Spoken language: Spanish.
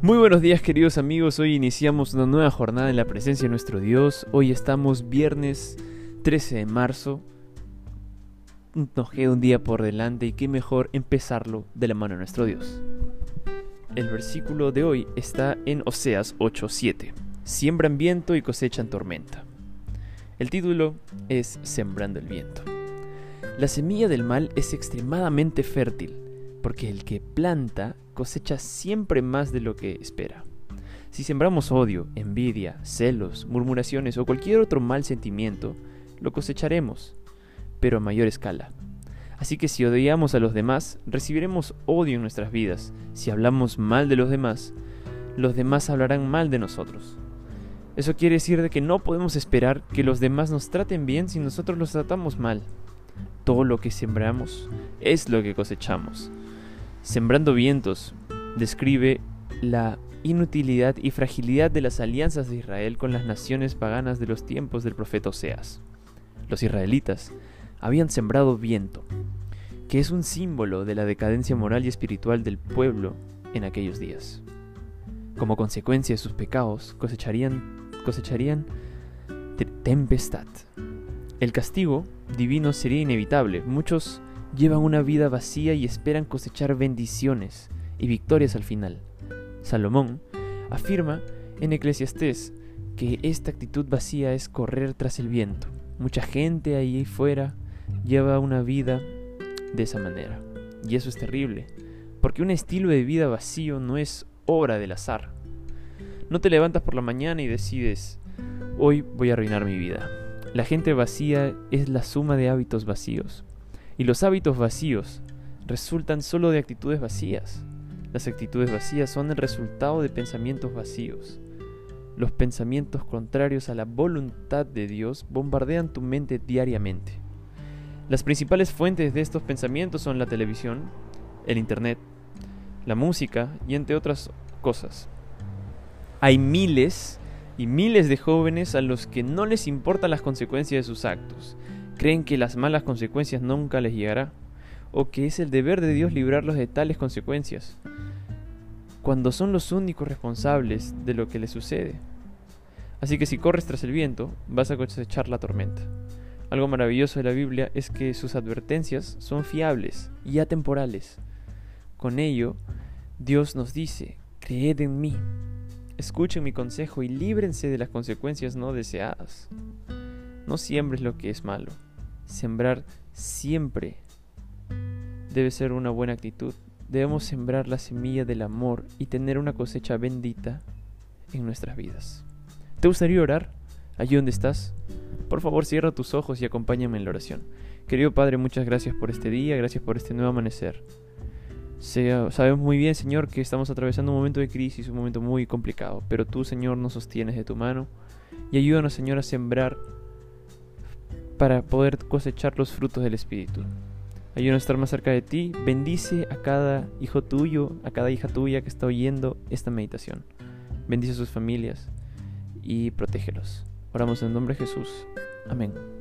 Muy buenos días queridos amigos, hoy iniciamos una nueva jornada en la presencia de nuestro Dios. Hoy estamos viernes 13 de marzo. Nos queda un día por delante y qué mejor empezarlo de la mano de nuestro Dios. El versículo de hoy está en Oseas 8:7. Siembran viento y cosechan tormenta. El título es Sembrando el viento. La semilla del mal es extremadamente fértil, porque el que planta cosecha siempre más de lo que espera. Si sembramos odio, envidia, celos, murmuraciones o cualquier otro mal sentimiento, lo cosecharemos, pero a mayor escala. Así que si odiamos a los demás, recibiremos odio en nuestras vidas. Si hablamos mal de los demás, los demás hablarán mal de nosotros. Eso quiere decir de que no podemos esperar que los demás nos traten bien si nosotros los tratamos mal. Todo lo que sembramos es lo que cosechamos. Sembrando vientos describe la inutilidad y fragilidad de las alianzas de Israel con las naciones paganas de los tiempos del profeta Oseas. Los israelitas habían sembrado viento, que es un símbolo de la decadencia moral y espiritual del pueblo en aquellos días. Como consecuencia de sus pecados, cosecharían, cosecharían tempestad. El castigo divino sería inevitable. Muchos llevan una vida vacía y esperan cosechar bendiciones y victorias al final. Salomón afirma en Eclesiastés que esta actitud vacía es correr tras el viento. Mucha gente ahí fuera lleva una vida de esa manera. Y eso es terrible, porque un estilo de vida vacío no es obra del azar. No te levantas por la mañana y decides, hoy voy a arruinar mi vida. La gente vacía es la suma de hábitos vacíos. Y los hábitos vacíos resultan solo de actitudes vacías. Las actitudes vacías son el resultado de pensamientos vacíos. Los pensamientos contrarios a la voluntad de Dios bombardean tu mente diariamente. Las principales fuentes de estos pensamientos son la televisión, el Internet, la música y entre otras cosas. Hay miles y miles de jóvenes a los que no les importan las consecuencias de sus actos creen que las malas consecuencias nunca les llegará, o que es el deber de Dios librarlos de tales consecuencias, cuando son los únicos responsables de lo que les sucede. Así que si corres tras el viento, vas a cosechar la tormenta. Algo maravilloso de la Biblia es que sus advertencias son fiables y atemporales. Con ello, Dios nos dice, creed en mí, escuchen mi consejo y líbrense de las consecuencias no deseadas. No siembres lo que es malo. Sembrar siempre debe ser una buena actitud. Debemos sembrar la semilla del amor y tener una cosecha bendita en nuestras vidas. ¿Te gustaría orar? Allí donde estás. Por favor, cierra tus ojos y acompáñame en la oración. Querido Padre, muchas gracias por este día, gracias por este nuevo amanecer. sabemos muy bien, Señor, que estamos atravesando un momento de crisis, un momento muy complicado, pero tú, Señor, nos sostienes de tu mano y ayúdanos, Señor, a sembrar para poder cosechar los frutos del Espíritu. Ayúdanos a estar más cerca de ti. Bendice a cada hijo tuyo, a cada hija tuya que está oyendo esta meditación. Bendice a sus familias y protégelos. Oramos en nombre de Jesús. Amén.